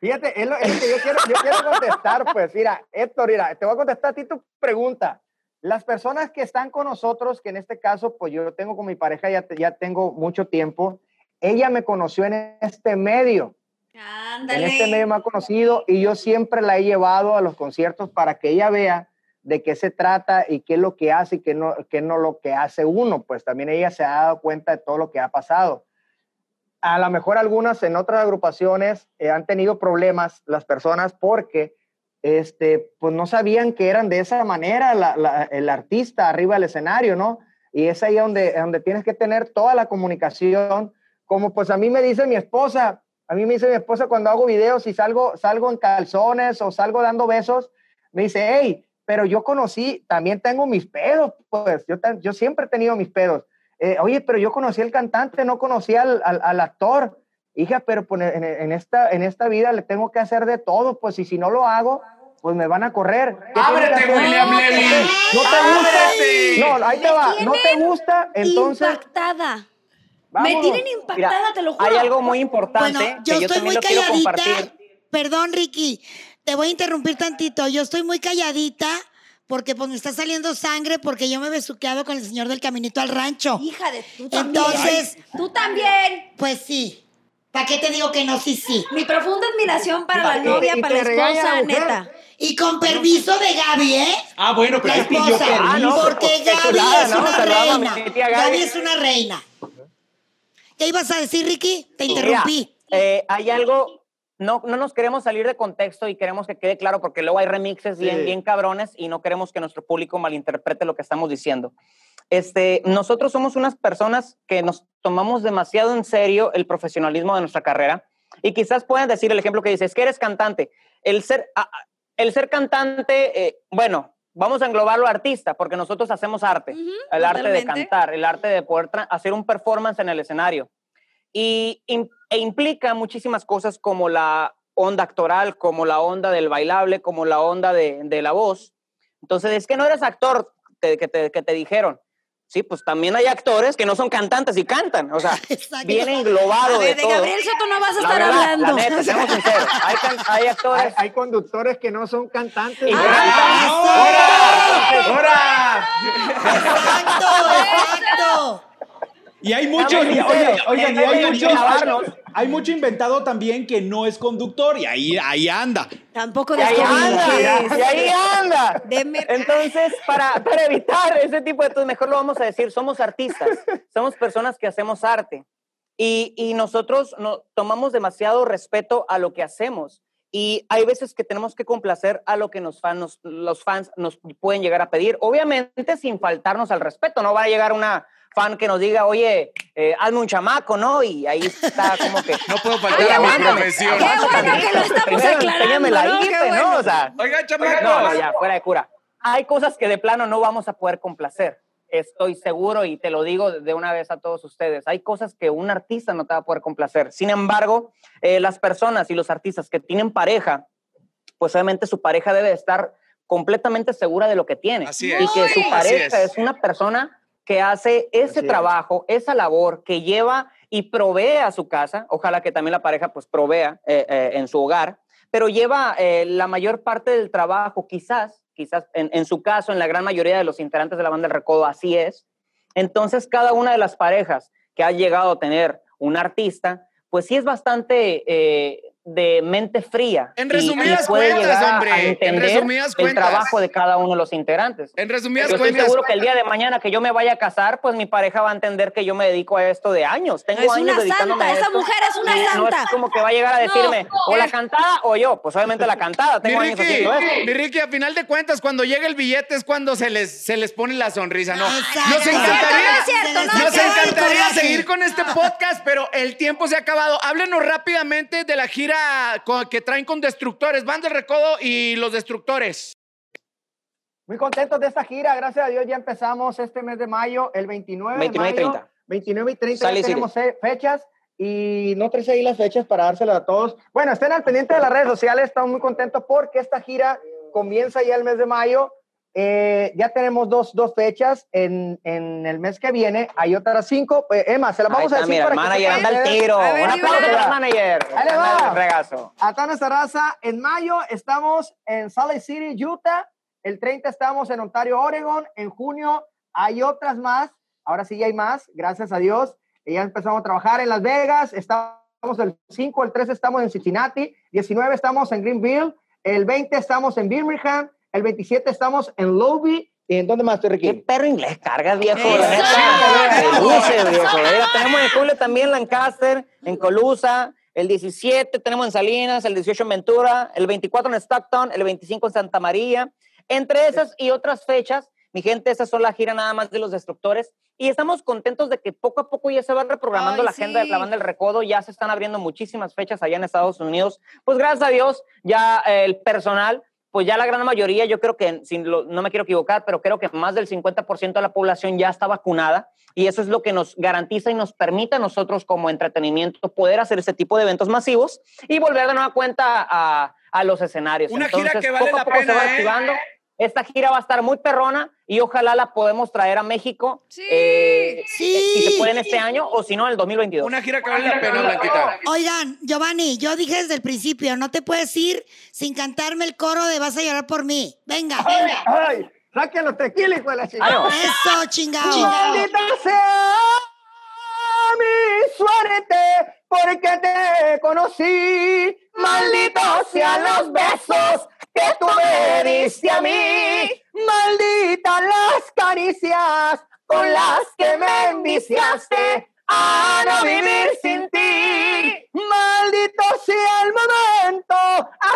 Fíjate, es lo, es lo que yo quiero, yo quiero contestar, pues. Mira, Héctor, mira, te voy a contestar a ti tu pregunta. Las personas que están con nosotros, que en este caso, pues yo tengo con mi pareja, ya, ya tengo mucho tiempo, ella me conoció en este medio. En este medio me ha conocido y yo siempre la he llevado a los conciertos para que ella vea de qué se trata y qué es lo que hace y qué no, qué no lo que hace uno. Pues también ella se ha dado cuenta de todo lo que ha pasado. A lo mejor algunas en otras agrupaciones eh, han tenido problemas las personas porque este, pues no sabían que eran de esa manera la- la- el artista arriba del escenario, ¿no? Y es ahí donde, donde tienes que tener toda la comunicación. Como pues a mí me dice mi esposa, a mí me dice mi esposa cuando hago videos y salgo, salgo en calzones o salgo dando besos, me dice, hey, pero yo conocí, también tengo mis pedos, pues yo, yo siempre he tenido mis pedos. Eh, Oye, pero yo conocí al cantante, no conocí al, al, al actor. Hija, pero pues, en, en esta, en esta vida le tengo que hacer de todo, pues y si no lo hago, pues me van a correr. ¿Qué tengo que ¡Ábrete? William Levy! ¿No te gusta? ¡Ábrete! No, ahí te va. ¿No te gusta? Entonces, Impactada. Me vámonos. tienen impactada, Mira, te lo juro. hay algo muy importante Bueno, yo que yo estoy también muy lo quiero calladita. compartir. Perdón, Ricky, te voy a interrumpir tantito. Yo estoy muy calladita porque pues me está saliendo sangre porque yo me he besuqueado con el señor del caminito al rancho. Hija de tú también. Entonces, Tú también. pues sí. ¿Para qué te digo que no? Sí, sí. Mi profunda admiración para la novia, para la esposa, la neta. Y con permiso de Gaby, ¿eh? Ah, bueno, pero La esposa. permiso. Ah, no, porque Gaby es una reina. Gaby es una reina. ¿Qué ibas a decir, Ricky? Te Mira, interrumpí. eh, hay algo, no, no nos queremos salir de contexto y queremos que quede claro porque luego hay remixes bien, Sí. bien cabrones y no queremos que nuestro público malinterprete lo que estamos diciendo. Este, nosotros somos unas personas que nos tomamos demasiado en serio el profesionalismo de nuestra carrera y quizás puedan decir el ejemplo que dices, es que eres cantante. El ser, el ser cantante, eh, bueno, vamos a englobarlo artista porque nosotros hacemos arte, el arte de cantar, el arte de poder hacer un performance en el escenario y e implica muchísimas cosas como la onda actoral, como la onda del bailable, como la onda de, de la voz. Entonces, es que no eres actor te- que, te, que te dijeron. Sí, pues también hay actores que no son cantantes y cantan. O sea, [LAUGHS] Exacto. viene englobado A ver, de, de todo. Gabriel Soto no vas a La estar verdad, hablando. La neta, [LAUGHS] seamos sinceros. Hay, can- hay hay, actores. hay conductores que no son cantantes. Y ¿verdad? cantan. ¡Ahora! Exacto, exacto. Y hay mucho, Estamos y- sinceros. oye, oigan, y hay Déjenme mucho, grabarnos. hay mucho inventado también que no es conductor y ahí, ahí anda. Tampoco Y ahí anda, y ahí anda. Deme- Entonces, para, para evitar ese tipo de cosas, mejor lo vamos a decir, somos artistas, somos personas que hacemos arte. Y, y nosotros no, tomamos demasiado respeto a lo que hacemos. Y hay veces que tenemos que complacer a lo que nos fan, nos- los fans nos pueden llegar a pedir. Obviamente sin faltarnos al respeto. No va a llegar una fan que nos diga, oye, eh, hazme un chamaco, ¿no? Y ahí está como que... [LAUGHS] No puedo faltar Oye, a mi profesión. Qué bueno que lo estamos Primero aclarando, la ¿no? Bueno. ¿no? O sea, Oigan, no, no, chamacos. ya, fuera de cura. Hay cosas que de plano no vamos a poder complacer. Estoy seguro y te lo digo de una vez a todos ustedes. Hay cosas que un artista no te va a poder complacer. Sin embargo, eh, las personas y los artistas que tienen pareja, pues obviamente su pareja debe estar completamente segura de lo que tiene. Así Y es. que su pareja es. es una persona que hace ese Así es. trabajo, esa labor, que lleva y provee a su casa. Ojalá que también la pareja pues provea eh, eh, en su hogar, pero lleva eh, la mayor parte del trabajo, quizás, quizás en, en su caso, en la gran mayoría de los integrantes de la banda del Recodo, así es. Entonces, cada una de las parejas que ha llegado a tener un artista, pues sí es bastante, de mente fría. En y- y resumidas puede cuentas, llegar a hombre, en entender resumidas el cuentas. trabajo de cada uno de los integrantes. En resumidas Yo estoy cuentas, seguro que el día de mañana que yo me vaya a casar, pues mi pareja va a entender que yo me dedico a esto de años. Tengo Es años una dedicándome santa, a esa esto, mujer es una y No santa. es como que va a llegar a decirme o la cantada o yo. Pues obviamente la [LAUGHS] cantada. mi Tengo años Ricky, haciendo esto. mi Ricky, a final de cuentas, cuando llega el billete es cuando se les, se les pone la sonrisa, ¿no? Exacto. Nos encantaría, No es cierto, no es nos cierto. encantaría seguir con este podcast, pero el tiempo se ha acabado. Háblenos rápidamente de la gira con- que traen con Destructores, Van del Recodo y los Destructores. Muy contentos de esta gira, gracias a Dios ya empezamos este mes de mayo, el 29, 29 y de mayo. 30. 29 y 30 Sale y ya tenemos fe- fechas y no traes ahí las fechas para dárselas a todos. Bueno, estén al pendiente de las redes sociales, estamos muy contentos porque esta gira comienza ya el mes de mayo. Eh, ya tenemos dos, dos fechas en, en el mes que viene, hay otras cinco. Eh, Emma, se las vamos a decir mira, para que manager anda sepan el tiro. A ver, Un aplauso para el manager. Ahí le va. Anda regazo. nuestra raza. En mayo estamos en Salt Lake City, Utah. El 30 estamos en Ontario, Oregon. En junio hay otras más. Ahora sí ya hay más, gracias a Dios. Ya empezamos a trabajar en Las Vegas. Estamos el 5, el 13 estamos en Cincinnati. 19 estamos en Greenville. El 20 estamos en Birmingham. El 27 estamos en Lobby. ¿Y en dónde más estoy, ¿Qué Ricky? perro inglés cargas, viejo? ¡Eso! Viejo. Tenemos en julio también Lancaster, en Colusa, el 17 tenemos en Salinas, el 18 en Ventura, el 24 en Stockton, el 25 en Santa María. Entre esas y otras fechas, mi gente, esas son la gira nada más de los destructores. Y estamos contentos de que poco a poco ya se va reprogramando Ay, la agenda de la banda del Recodo. Ya se están abriendo muchísimas fechas allá en Estados Unidos. Pues gracias a Dios, ya eh, el personal pues ya la gran mayoría, yo creo que, sin lo- no me quiero equivocar, pero creo que más del 50% de la población ya está vacunada y eso es lo que nos garantiza y nos permite a nosotros como entretenimiento poder hacer ese tipo de eventos masivos y volver de nueva cuenta a, a los escenarios. Una gira Entonces, que vale poco a la poco se pena, va ¿eh? Esta gira va a estar muy perrona y ojalá la podemos traer a México. Sí. eh, Sí. Si se puede en este año o si no en el 2022. Una gira que vale la pena, Blanquita. Oigan, Giovanni, yo dije desde el principio, no te puedes ir sin cantarme el coro de Vas a llorar por mí. Venga, ¡Ay! ¡Ay! ¡Saquen los tequilas, hijo de la chingada! Ay, eso, chingado. Maldita sea mi suerte porque te conocí. Malditos sean los besos que tú me diste a mí. Malditas las caricias con las que me enviciaste a no vivir sin ti. Maldito sea el momento,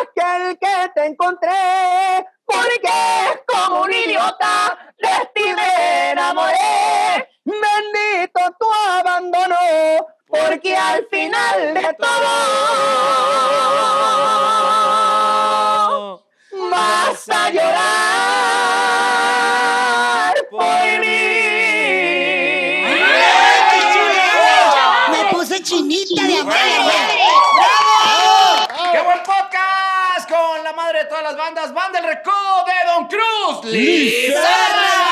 aquel que te encontré, porque como un idiota de ti me enamoré. Bendito tu abandono, porque al final de todo vas a llorar por mí. Me puse chinita de amor. ¡Qué buen podcast! Con la madre de todas las bandas, Banda del Recodo de Don Cruz, Lisa.